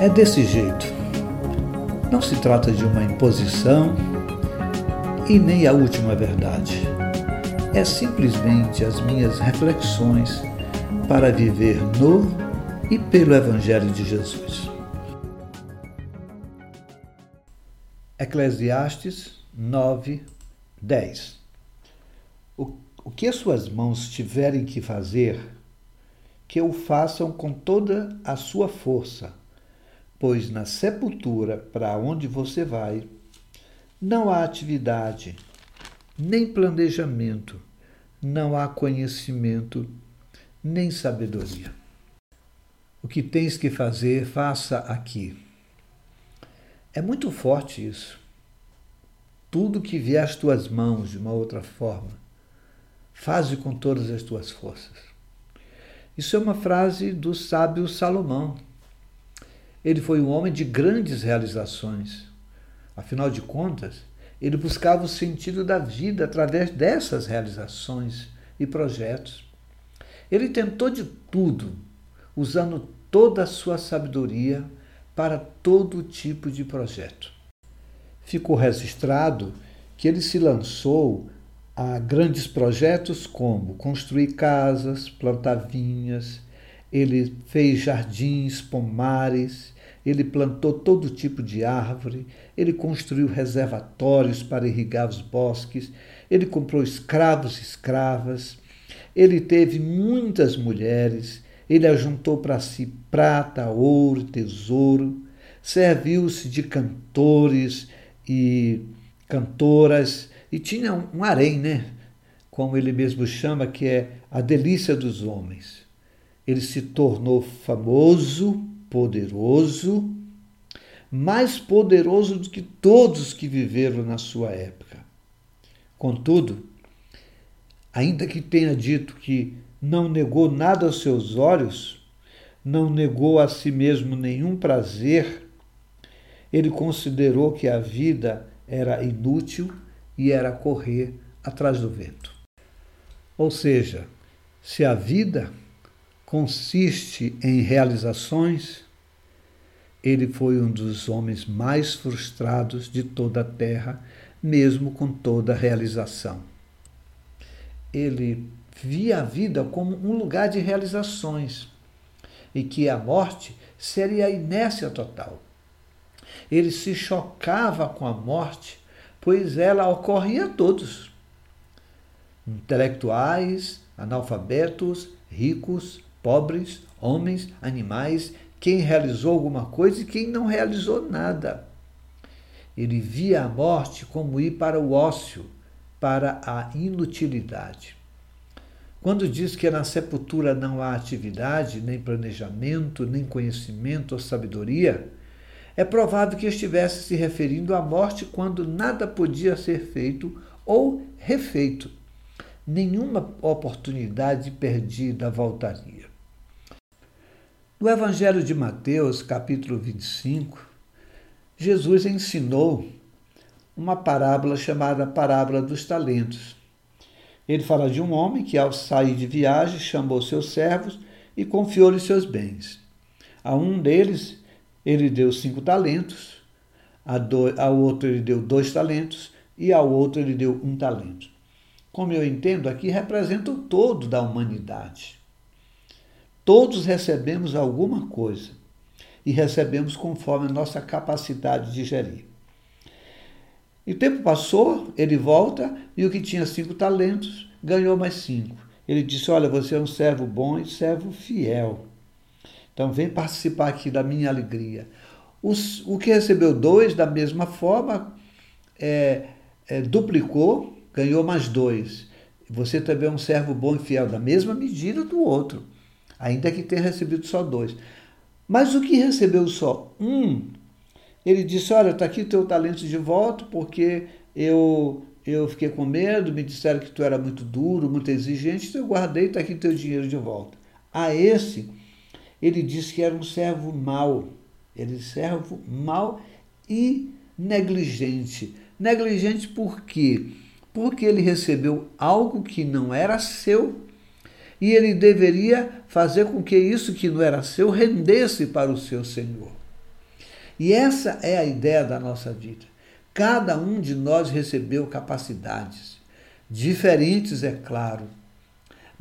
É desse jeito. Não se trata de uma imposição e nem a última verdade. É simplesmente as minhas reflexões para viver no e pelo Evangelho de Jesus. Eclesiastes 9, 10. O, que as suas mãos tiverem que fazer, que o façam com toda a sua força pois na sepultura para onde você vai, não há atividade, nem planejamento, não há conhecimento, nem sabedoria. O que tens que fazer, faça aqui. É muito forte isso. Tudo que vier às tuas mãos de uma outra forma, faze com todas as tuas forças. Isso é uma frase do sábio Salomão ele foi um homem de grandes realizações. Afinal de contas, ele buscava o sentido da vida através dessas realizações e projetos. Ele tentou de tudo, usando toda a sua sabedoria para todo tipo de projeto. Ficou registrado que ele se lançou a grandes projetos como construir casas, plantar vinhas, ele fez jardins, pomares, ele plantou todo tipo de árvore, ele construiu reservatórios para irrigar os bosques, ele comprou escravos e escravas, ele teve muitas mulheres, ele ajuntou para si prata, ouro, tesouro, serviu-se de cantores e cantoras e tinha um harém, né? Como ele mesmo chama, que é a delícia dos homens ele se tornou famoso, poderoso, mais poderoso do que todos que viveram na sua época. Contudo, ainda que tenha dito que não negou nada aos seus olhos, não negou a si mesmo nenhum prazer, ele considerou que a vida era inútil e era correr atrás do vento. Ou seja, se a vida consiste em realizações, ele foi um dos homens mais frustrados de toda a terra, mesmo com toda a realização. Ele via a vida como um lugar de realizações e que a morte seria a inércia total. Ele se chocava com a morte, pois ela ocorria a todos. Intelectuais, analfabetos, ricos, pobres, homens, animais, quem realizou alguma coisa e quem não realizou nada. Ele via a morte como ir para o ócio, para a inutilidade. Quando diz que na sepultura não há atividade, nem planejamento, nem conhecimento ou sabedoria, é provável que estivesse se referindo à morte quando nada podia ser feito ou refeito. Nenhuma oportunidade perdida voltaria. No Evangelho de Mateus, capítulo 25, Jesus ensinou uma parábola chamada Parábola dos Talentos. Ele fala de um homem que, ao sair de viagem, chamou seus servos e confiou-lhes seus bens. A um deles, ele deu cinco talentos, a ao outro, ele deu dois talentos e ao outro, ele deu um talento. Como eu entendo, aqui representa o todo da humanidade. Todos recebemos alguma coisa e recebemos conforme a nossa capacidade de gerir. E o tempo passou, ele volta e o que tinha cinco talentos ganhou mais cinco. Ele disse: Olha, você é um servo bom e servo fiel. Então vem participar aqui da minha alegria. Os, o que recebeu dois, da mesma forma, é, é, duplicou, ganhou mais dois. Você também é um servo bom e fiel, da mesma medida do outro ainda que tenha recebido só dois. Mas o que recebeu só um, ele disse: Olha, está aqui teu talento de volta, porque eu eu fiquei com medo, me disseram que tu era muito duro, muito exigente, então eu guardei, está aqui teu dinheiro de volta. A esse, ele disse que era um servo mau. Ele servo mau e negligente. Negligente por quê? Porque ele recebeu algo que não era seu e ele deveria fazer com que isso que não era seu rendesse para o seu Senhor. E essa é a ideia da nossa vida. Cada um de nós recebeu capacidades, diferentes, é claro,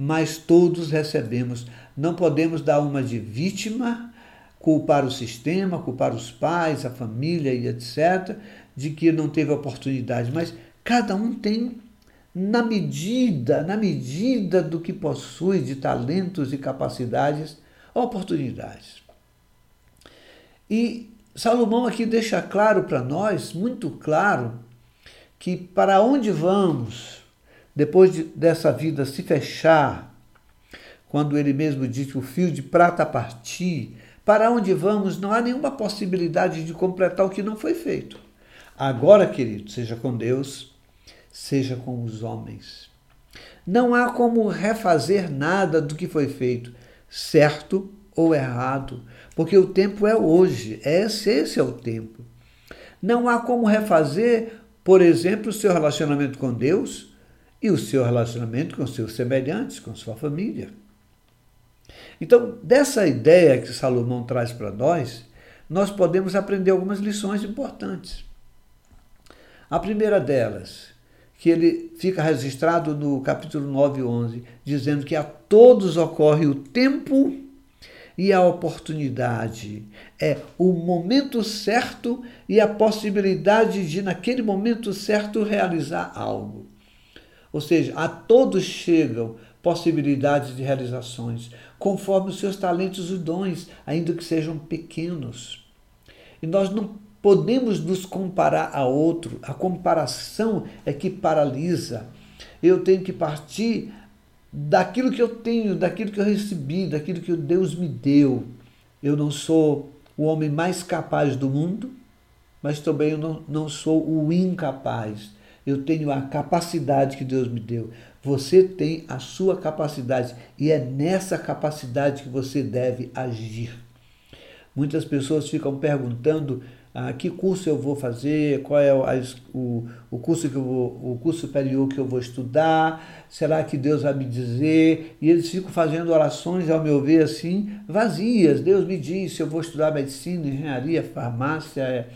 mas todos recebemos. Não podemos dar uma de vítima, culpar o sistema, culpar os pais, a família e etc., de que não teve oportunidade, mas cada um tem na medida, na medida do que possui de talentos e capacidades, oportunidades. E Salomão aqui deixa claro para nós, muito claro, que para onde vamos, depois de, dessa vida se fechar, quando ele mesmo diz que o fio de prata partir, para onde vamos não há nenhuma possibilidade de completar o que não foi feito. Agora, querido, seja com Deus, seja com os homens. Não há como refazer nada do que foi feito, certo ou errado, porque o tempo é hoje, esse, esse é o tempo. Não há como refazer, por exemplo, o seu relacionamento com Deus e o seu relacionamento com seus semelhantes, com sua família. Então, dessa ideia que Salomão traz para nós, nós podemos aprender algumas lições importantes. A primeira delas, que ele fica registrado no capítulo 9 e 11, dizendo que a todos ocorre o tempo e a oportunidade. É o momento certo e a possibilidade de, naquele momento certo, realizar algo. Ou seja, a todos chegam possibilidades de realizações, conforme os seus talentos e dons, ainda que sejam pequenos. E nós não podemos nos comparar a outro. A comparação é que paralisa. Eu tenho que partir daquilo que eu tenho, daquilo que eu recebi, daquilo que Deus me deu. Eu não sou o homem mais capaz do mundo, mas também eu não, não sou o incapaz. Eu tenho a capacidade que Deus me deu. Você tem a sua capacidade e é nessa capacidade que você deve agir. Muitas pessoas ficam perguntando ah, que curso eu vou fazer, qual é o, o, curso que vou, o curso superior que eu vou estudar, será que Deus vai me dizer? E eles ficam fazendo orações, ao meu ver, assim, vazias. Deus me disse, eu vou estudar medicina, engenharia, farmácia,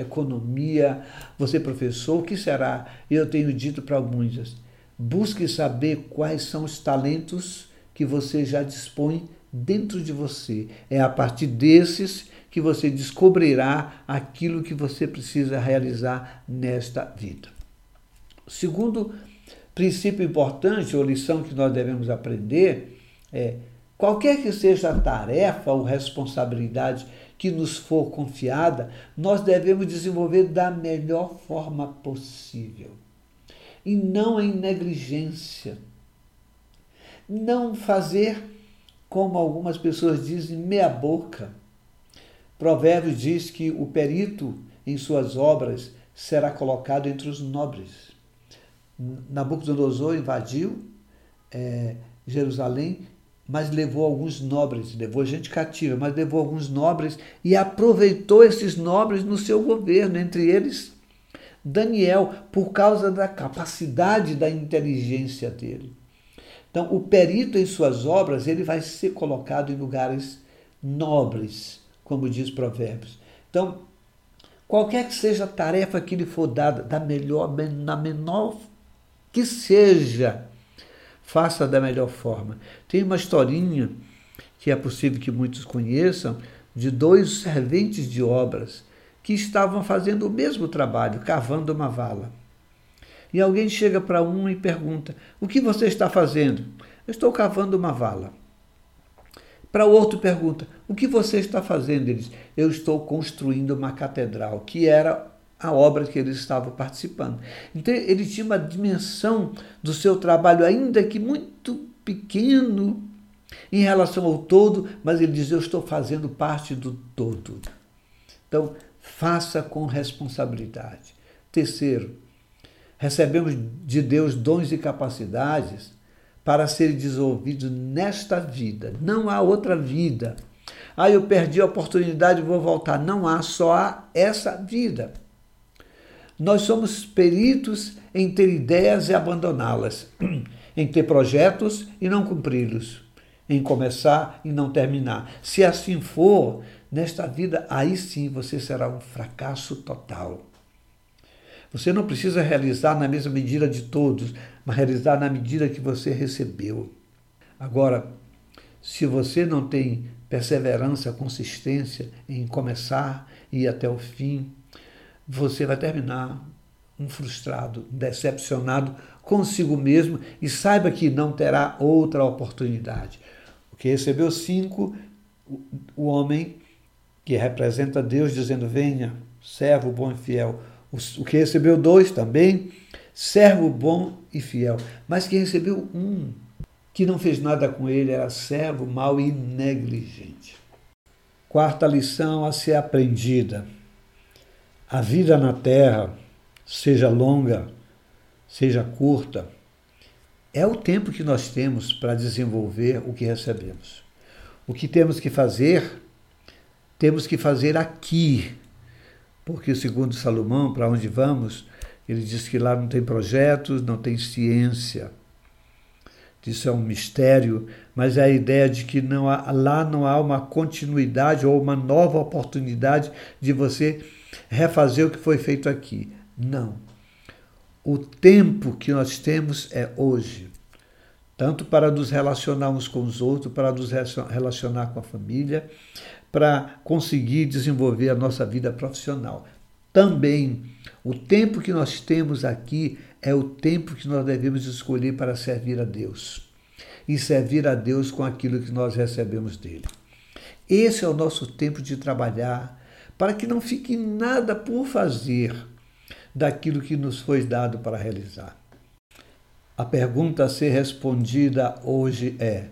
economia, você professor, o que será? Eu tenho dito para muitos, busque saber quais são os talentos que você já dispõe dentro de você. É a partir desses que você descobrirá aquilo que você precisa realizar nesta vida. Segundo princípio importante ou lição que nós devemos aprender é qualquer que seja a tarefa ou responsabilidade que nos for confiada, nós devemos desenvolver da melhor forma possível e não em negligência. Não fazer, como algumas pessoas dizem, meia boca Provérbios diz que o perito em suas obras será colocado entre os nobres. Nabucodonosor invadiu é, Jerusalém, mas levou alguns nobres, levou gente cativa, mas levou alguns nobres e aproveitou esses nobres no seu governo, entre eles Daniel, por causa da capacidade da inteligência dele. Então, o perito em suas obras, ele vai ser colocado em lugares nobres como diz Provérbios. Então, qualquer que seja a tarefa que lhe for dada, da melhor, na menor que seja, faça da melhor forma. Tem uma historinha que é possível que muitos conheçam de dois serventes de obras que estavam fazendo o mesmo trabalho, cavando uma vala. E alguém chega para um e pergunta: O que você está fazendo? Eu estou cavando uma vala. Para o outro pergunta: O que você está fazendo? Ele diz: Eu estou construindo uma catedral, que era a obra que ele estava participando. Então ele tinha uma dimensão do seu trabalho, ainda que muito pequeno em relação ao todo, mas ele diz: Eu estou fazendo parte do todo. Então, faça com responsabilidade. Terceiro, recebemos de Deus dons e capacidades para ser desenvolvido nesta vida. Não há outra vida. Ah, eu perdi a oportunidade, vou voltar. Não há, só há essa vida. Nós somos peritos em ter ideias e abandoná-las, em ter projetos e não cumpri-los, em começar e não terminar. Se assim for, nesta vida, aí sim você será um fracasso total. Você não precisa realizar na mesma medida de todos, mas realizar na medida que você recebeu. Agora, se você não tem perseverança, consistência em começar e ir até o fim, você vai terminar um frustrado, decepcionado consigo mesmo e saiba que não terá outra oportunidade. O que recebeu cinco, o homem que representa Deus dizendo: Venha, servo bom e fiel. O que recebeu dois também, servo bom e fiel. Mas quem recebeu um, que não fez nada com ele, era servo mau e negligente. Quarta lição a ser aprendida: a vida na terra, seja longa, seja curta, é o tempo que nós temos para desenvolver o que recebemos. O que temos que fazer, temos que fazer aqui, porque, segundo Salomão, para onde vamos, ele diz que lá não tem projetos, não tem ciência. Isso é um mistério, mas é a ideia de que não há, lá não há uma continuidade ou uma nova oportunidade de você refazer o que foi feito aqui. Não. O tempo que nós temos é hoje. Tanto para nos relacionar uns com os outros, para nos relacionar com a família, para conseguir desenvolver a nossa vida profissional. Também, o tempo que nós temos aqui é o tempo que nós devemos escolher para servir a Deus. E servir a Deus com aquilo que nós recebemos dele. Esse é o nosso tempo de trabalhar, para que não fique nada por fazer daquilo que nos foi dado para realizar. A pergunta a ser respondida hoje é: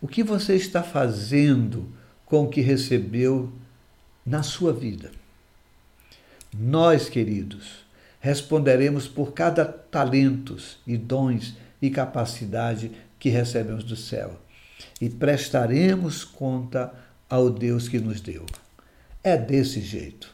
o que você está fazendo com o que recebeu na sua vida. Nós, queridos, responderemos por cada talentos e dons e capacidade que recebemos do céu e prestaremos conta ao Deus que nos deu. É desse jeito.